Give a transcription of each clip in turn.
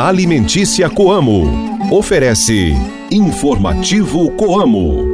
Alimentícia Coamo. Oferece Informativo Coamo.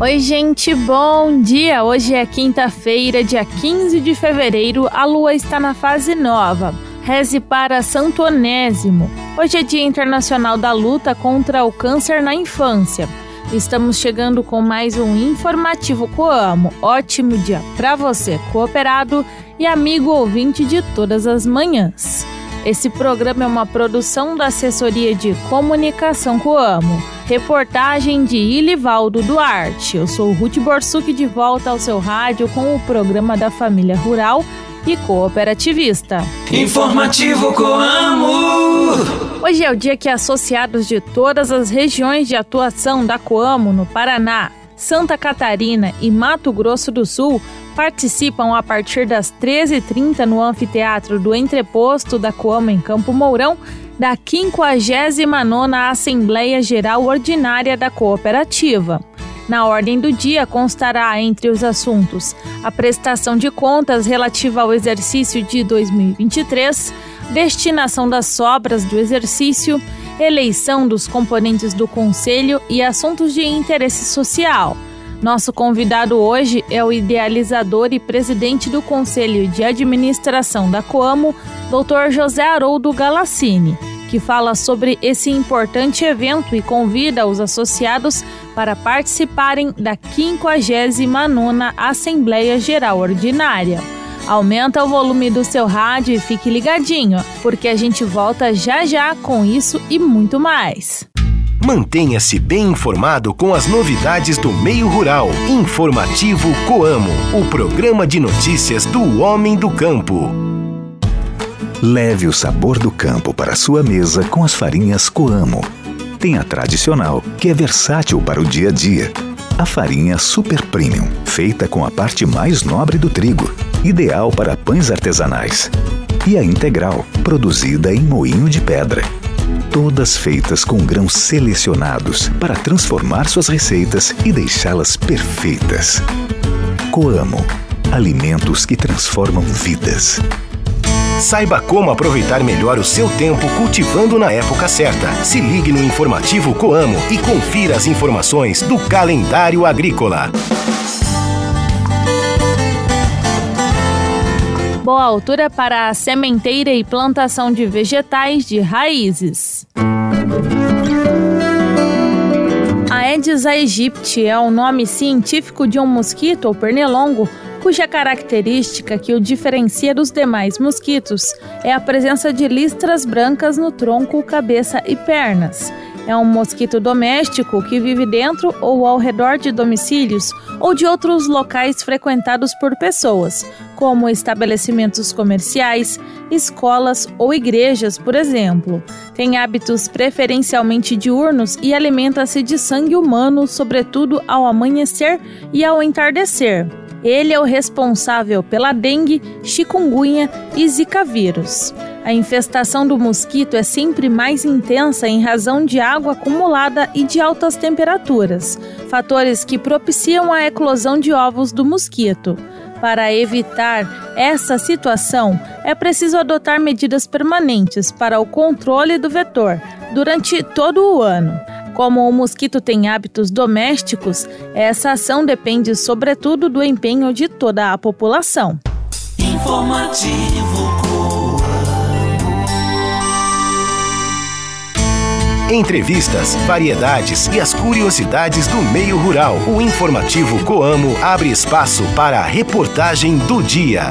Oi, gente, bom dia! Hoje é quinta-feira, dia 15 de fevereiro, a lua está na fase nova. Reze para Santo Onésimo. Hoje é Dia Internacional da Luta contra o Câncer na Infância. Estamos chegando com mais um informativo Coamo. Ótimo dia para você, cooperado e amigo ouvinte de todas as manhãs. Esse programa é uma produção da Assessoria de Comunicação Coamo. Reportagem de Ilivaldo Duarte. Eu sou Ruth Borsuk de volta ao seu rádio com o programa da Família Rural e Cooperativista. Informativo Coamo. Hoje é o dia que associados de todas as regiões de atuação da Coamo no Paraná, Santa Catarina e Mato Grosso do Sul participam a partir das 13h30 no anfiteatro do Entreposto da Coamo em Campo Mourão da 59ª Assembleia Geral Ordinária da Cooperativa. Na ordem do dia constará entre os assuntos a prestação de contas relativa ao exercício de 2023, destinação das sobras do exercício, eleição dos componentes do Conselho e assuntos de interesse social. Nosso convidado hoje é o idealizador e presidente do Conselho de Administração da Coamo, Dr. José Haroldo Galassini, que fala sobre esse importante evento e convida os associados para participarem da 59ª Assembleia Geral Ordinária. Aumenta o volume do seu rádio e fique ligadinho, porque a gente volta já já com isso e muito mais. Mantenha-se bem informado com as novidades do meio rural. Informativo Coamo, o programa de notícias do homem do campo. Leve o sabor do campo para sua mesa com as farinhas Coamo. Tem a tradicional, que é versátil para o dia a dia. A farinha Super Premium, feita com a parte mais nobre do trigo, ideal para pães artesanais. E a integral, produzida em moinho de pedra todas feitas com grãos selecionados para transformar suas receitas e deixá-las perfeitas. Coamo alimentos que transformam vidas. Saiba como aproveitar melhor o seu tempo cultivando na época certa. Se ligue no informativo Coamo e confira as informações do calendário agrícola. Boa altura para a sementeira e plantação de vegetais de raízes. A Aedes aegypti é o nome científico de um mosquito ou pernilongo cuja característica que o diferencia dos demais mosquitos é a presença de listras brancas no tronco, cabeça e pernas. É um mosquito doméstico que vive dentro ou ao redor de domicílios ou de outros locais frequentados por pessoas, como estabelecimentos comerciais, escolas ou igrejas, por exemplo. Tem hábitos preferencialmente diurnos e alimenta-se de sangue humano, sobretudo ao amanhecer e ao entardecer. Ele é o responsável pela dengue, chikungunya e zika vírus. A infestação do mosquito é sempre mais intensa em razão de água acumulada e de altas temperaturas, fatores que propiciam a eclosão de ovos do mosquito. Para evitar essa situação, é preciso adotar medidas permanentes para o controle do vetor durante todo o ano. Como o mosquito tem hábitos domésticos, essa ação depende sobretudo do empenho de toda a população. Informativo Entrevistas, variedades e as curiosidades do meio rural. O informativo Coamo abre espaço para a reportagem do dia.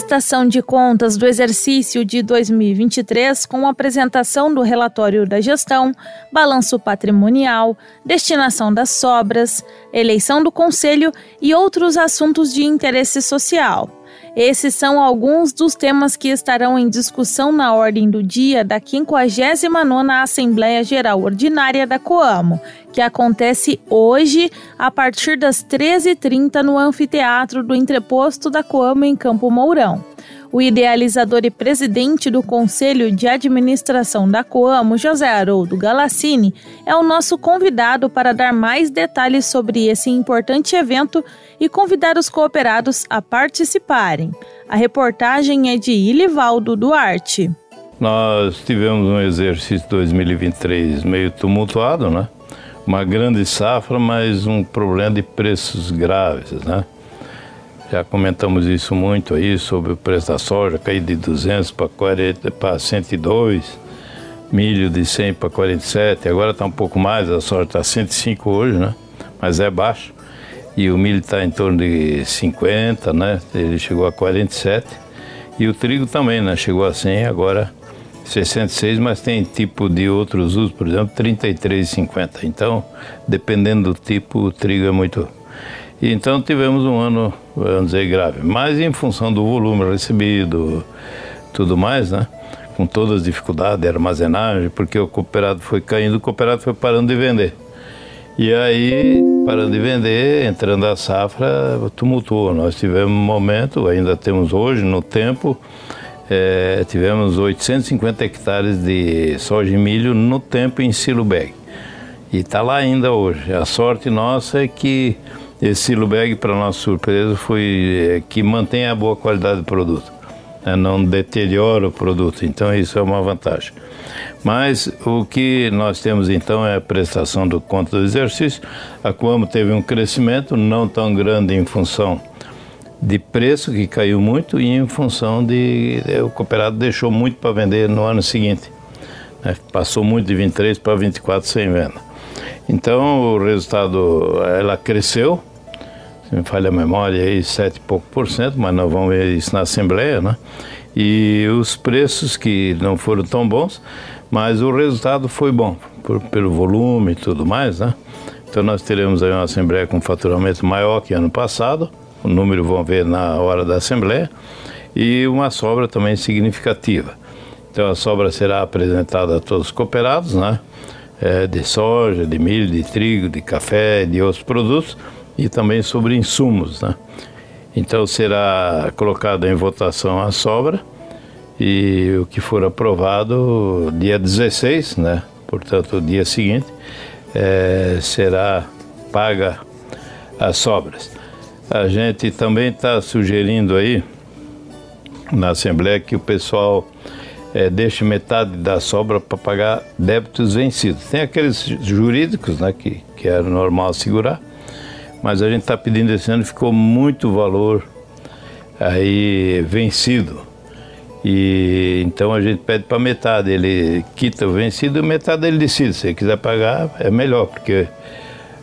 Prestação de contas do exercício de 2023 com apresentação do relatório da gestão, balanço patrimonial, destinação das sobras, eleição do conselho e outros assuntos de interesse social. Esses são alguns dos temas que estarão em discussão na ordem do dia da 59ª Assembleia Geral Ordinária da Coamo, que acontece hoje a partir das 13h30 no anfiteatro do Entreposto da Coama em Campo Mourão. O idealizador e presidente do Conselho de Administração da Coamo, José Haroldo Galassini, é o nosso convidado para dar mais detalhes sobre esse importante evento e convidar os cooperados a participarem. A reportagem é de Ilivaldo Duarte. Nós tivemos um exercício 2023 meio tumultuado, né? Uma grande safra, mas um problema de preços graves, né? Já comentamos isso muito aí sobre o preço da soja, cair de 200 para 40 para 102, milho de 100 para 47, agora está um pouco mais, a soja está 105 hoje, né? Mas é baixo. E o milho está em torno de 50, né? Ele chegou a 47. E o trigo também, né? Chegou a 100, agora 66, mas tem tipo de outros usos, por exemplo, 33,50. Então, dependendo do tipo, o trigo é muito então tivemos um ano, vamos dizer, grave. Mas em função do volume recebido, tudo mais, né? Com todas as dificuldades de armazenagem, porque o cooperado foi caindo, o cooperado foi parando de vender. E aí, parando de vender, entrando a safra, tumultuou. Nós tivemos um momento, ainda temos hoje, no tempo, é, tivemos 850 hectares de soja e milho no tempo em silo bag. E está lá ainda hoje. A sorte nossa é que esse bag, para nossa surpresa, foi é, que mantém a boa qualidade do produto, né? não deteriora o produto, então isso é uma vantagem. Mas o que nós temos então é a prestação do conta do exercício. A Coamo teve um crescimento não tão grande em função de preço, que caiu muito, e em função de. É, o cooperado deixou muito para vender no ano seguinte. Né? Passou muito de 23 para 24 sem venda. Então o resultado, ela cresceu, se me falha a memória, aí sete e pouco por cento, mas nós vamos ver isso na Assembleia, né? E os preços que não foram tão bons, mas o resultado foi bom, por, pelo volume e tudo mais, né? Então nós teremos aí uma Assembleia com faturamento maior que ano passado, o número vão ver na hora da Assembleia, e uma sobra também significativa. Então a sobra será apresentada a todos os cooperados, né? É, de soja, de milho, de trigo, de café, de outros produtos, e também sobre insumos. Né? Então será colocado em votação a sobra e o que for aprovado dia 16, né? portanto o dia seguinte, é, será paga as sobras. A gente também está sugerindo aí na Assembleia que o pessoal é, deixe metade da sobra para pagar débitos vencidos. Tem aqueles jurídicos né, que, que é normal segurar, mas a gente está pedindo esse ano, ficou muito valor aí vencido. E então a gente pede para metade, ele quita o vencido metade ele decide. Se ele quiser pagar, é melhor, porque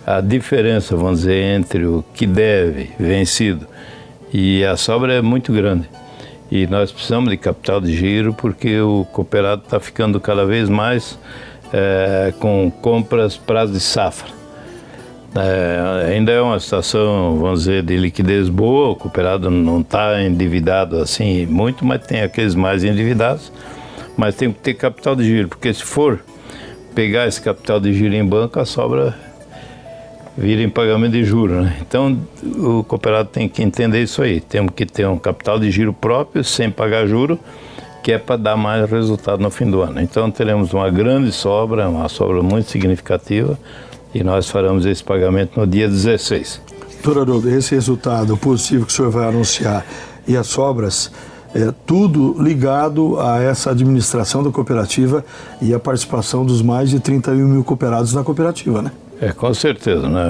a diferença, vamos dizer, entre o que deve, vencido, e a sobra é muito grande. E nós precisamos de capital de giro porque o cooperado está ficando cada vez mais é, com compras prazo de safra. É, ainda é uma situação, vamos dizer, de liquidez boa, o cooperado não está endividado assim muito, mas tem aqueles mais endividados, mas tem que ter capital de giro, porque se for pegar esse capital de giro em banco, a sobra vira em pagamento de juros. Né? Então o cooperado tem que entender isso aí. Temos que ter um capital de giro próprio, sem pagar juro, que é para dar mais resultado no fim do ano. Então teremos uma grande sobra, uma sobra muito significativa e nós faremos esse pagamento no dia 16. Doutor Haroldo, esse resultado positivo que o senhor vai anunciar e as sobras, é tudo ligado a essa administração da cooperativa e a participação dos mais de 31 mil cooperados na cooperativa, né? É, com certeza. Né?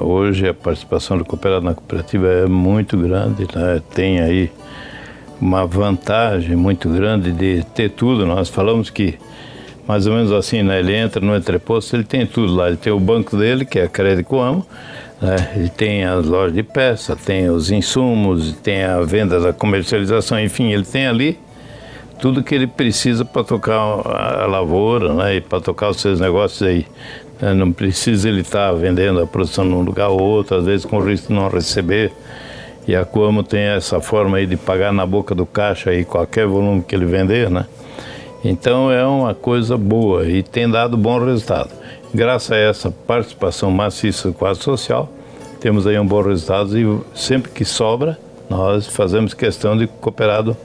Hoje a participação do cooperado na cooperativa é muito grande, né? tem aí uma vantagem muito grande de ter tudo. Nós falamos que mais ou menos assim, né? Ele entra no entreposto, ele tem tudo lá. Ele tem o banco dele, que é a Crédito Amo, né? ele tem as lojas de peça, tem os insumos, tem a venda da comercialização, enfim, ele tem ali tudo que ele precisa para tocar a lavoura, né? E para tocar os seus negócios aí. Né? Não precisa ele estar tá vendendo a produção num lugar ou outro, às vezes com risco de não receber. E a Coamo tem essa forma aí de pagar na boca do caixa aí qualquer volume que ele vender, né? Então é uma coisa boa e tem dado bom resultado. Graças a essa participação maciça do quadro social, temos aí um bom resultado e sempre que sobra, nós fazemos questão de que o cooperado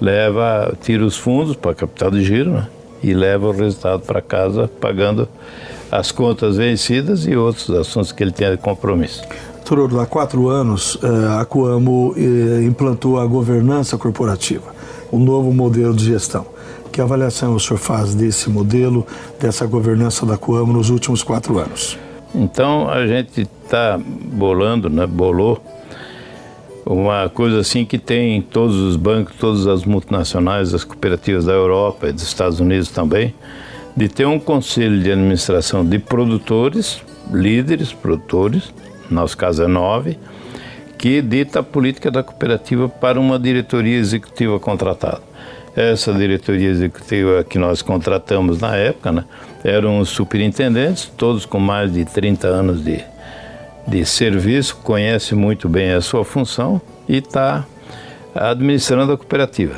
leva, tira os fundos para capital de giro né? e leva o resultado para casa pagando as contas vencidas e outros assuntos que ele tem de compromisso. Doutor, há quatro anos eh, a Coamo eh, implantou a governança corporativa, um novo modelo de gestão. Que avaliação o senhor faz desse modelo, dessa governança da Coamo nos últimos quatro anos? Então a gente está bolando, né, bolou uma coisa assim que tem em todos os bancos, todas as multinacionais, as cooperativas da Europa e dos Estados Unidos também, de ter um conselho de administração de produtores, líderes produtores, no nosso caso é nove, que dita a política da cooperativa para uma diretoria executiva contratada. Essa diretoria executiva que nós contratamos na época, né, eram os superintendentes, todos com mais de 30 anos de, de serviço, conhece muito bem a sua função e está administrando a cooperativa.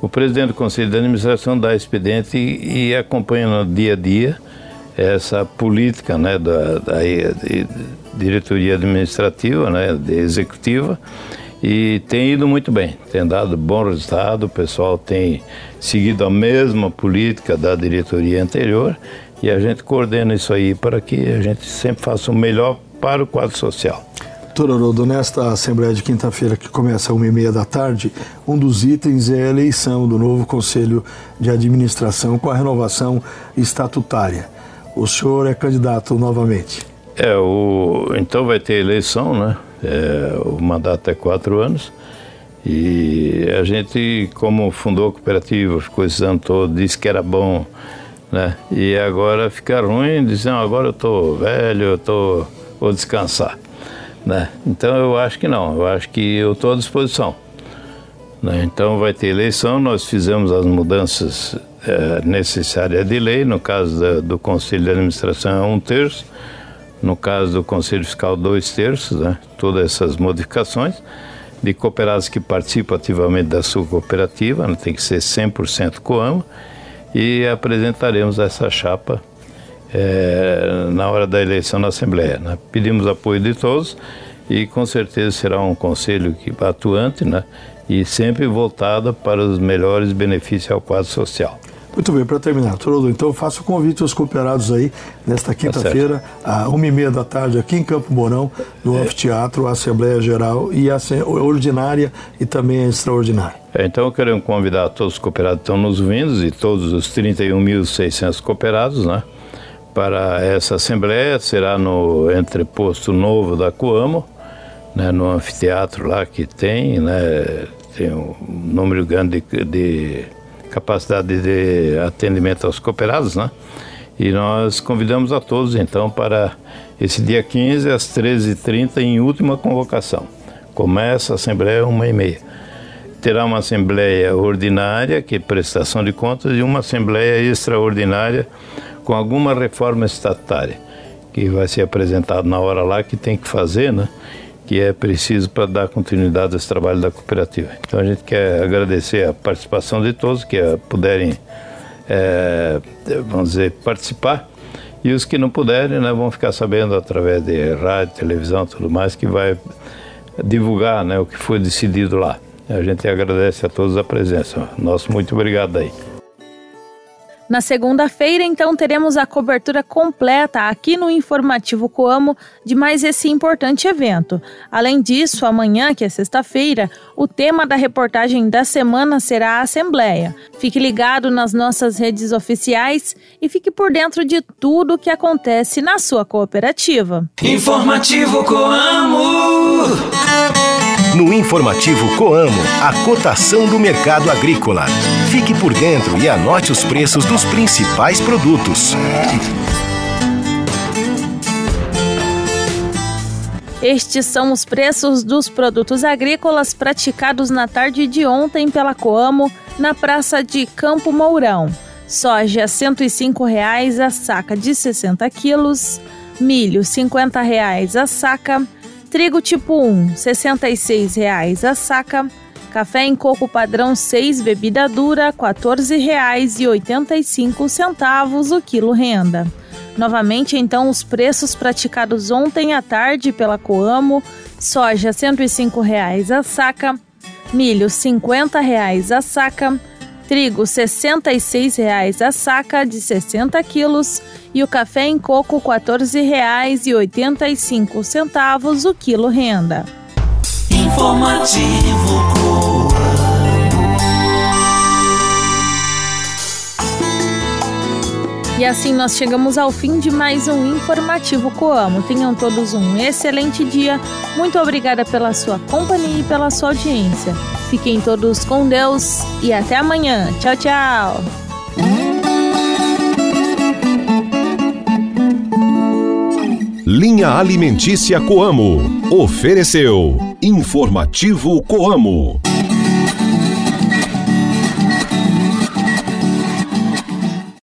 O presidente do Conselho de Administração dá expediente e, e acompanha no dia a dia essa política né, da, da diretoria administrativa, né, executiva, e tem ido muito bem, tem dado bom resultado, o pessoal tem seguido a mesma política da diretoria anterior e a gente coordena isso aí para que a gente sempre faça o melhor para o quadro social. Doutor Haroldo, nesta Assembleia de quinta-feira, que começa às uma e meia da tarde, um dos itens é a eleição do novo Conselho de Administração com a renovação estatutária. O senhor é candidato novamente? É, o, então vai ter eleição, né? É, o mandato é quatro anos. E a gente, como fundou a cooperativa, ficou esse ano todo, disse que era bom, né? E agora fica ruim, dizendo, agora eu estou velho, eu tô, vou descansar. Né? Então eu acho que não, eu acho que eu estou à disposição. Né? Então vai ter eleição, nós fizemos as mudanças é, necessárias de lei, no caso da, do Conselho de Administração é um terço, no caso do Conselho Fiscal dois terços, né? todas essas modificações de cooperados que participam ativamente da sua cooperativa, né? tem que ser 100% Coamo, e apresentaremos essa chapa é, na hora da eleição na Assembleia. Né? Pedimos apoio de todos e com certeza será um conselho que, atuante né? e sempre voltado para os melhores benefícios ao quadro social. Muito bem, para terminar, Trollo, então faço o convite aos cooperados aí, nesta tá quinta-feira, às uma e meia da tarde, aqui em Campo Mourão, no é. Anfiteatro, a Assembleia Geral e a ordinária e também a extraordinária. É, então eu quero convidar todos os cooperados que estão nos vindo e todos os 31.600 cooperados, né? para essa assembleia será no entreposto novo da Coamo, né, no anfiteatro lá que tem, né, tem um número grande de, de capacidade de atendimento aos cooperados, né? E nós convidamos a todos então para esse dia 15 às 13h30 em última convocação. Começa a assembleia uma e meia. Terá uma assembleia ordinária, que é prestação de contas, e uma assembleia extraordinária com alguma reforma estatutária que vai ser apresentado na hora lá que tem que fazer, né? Que é preciso para dar continuidade a esse trabalho da cooperativa. Então a gente quer agradecer a participação de todos que puderem, é, vamos dizer, participar. E os que não puderem, né, vão ficar sabendo através de rádio, televisão, tudo mais, que vai divulgar, né, o que foi decidido lá. A gente agradece a todos a presença. Nosso muito obrigado aí. Na segunda-feira, então, teremos a cobertura completa aqui no Informativo Coamo de mais esse importante evento. Além disso, amanhã, que é sexta-feira, o tema da reportagem da semana será a Assembleia. Fique ligado nas nossas redes oficiais e fique por dentro de tudo o que acontece na sua cooperativa. Informativo Coamo. No informativo Coamo, a cotação do mercado agrícola. Fique por dentro e anote os preços dos principais produtos. Estes são os preços dos produtos agrícolas praticados na tarde de ontem pela Coamo na praça de Campo Mourão. Soja R$ 105,00 a saca de 60 quilos, milho R$ 50,00 a saca, Trigo tipo 1, R$ 66,00 a saca. Café em coco padrão 6, bebida dura, R$ 14,85 o quilo renda. Novamente, então, os preços praticados ontem à tarde pela Coamo: soja R$ 105,00 a saca, milho R$ 50,00 a saca, trigo R$ 66,00 a saca de 60 quilos e o café em coco R$ 14,85 o quilo renda. Informativo E assim nós chegamos ao fim de mais um informativo Coamo. Tenham todos um excelente dia. Muito obrigada pela sua companhia e pela sua audiência. Fiquem todos com Deus e até amanhã. Tchau, tchau. Linha Alimentícia Coamo ofereceu Informativo Coamo.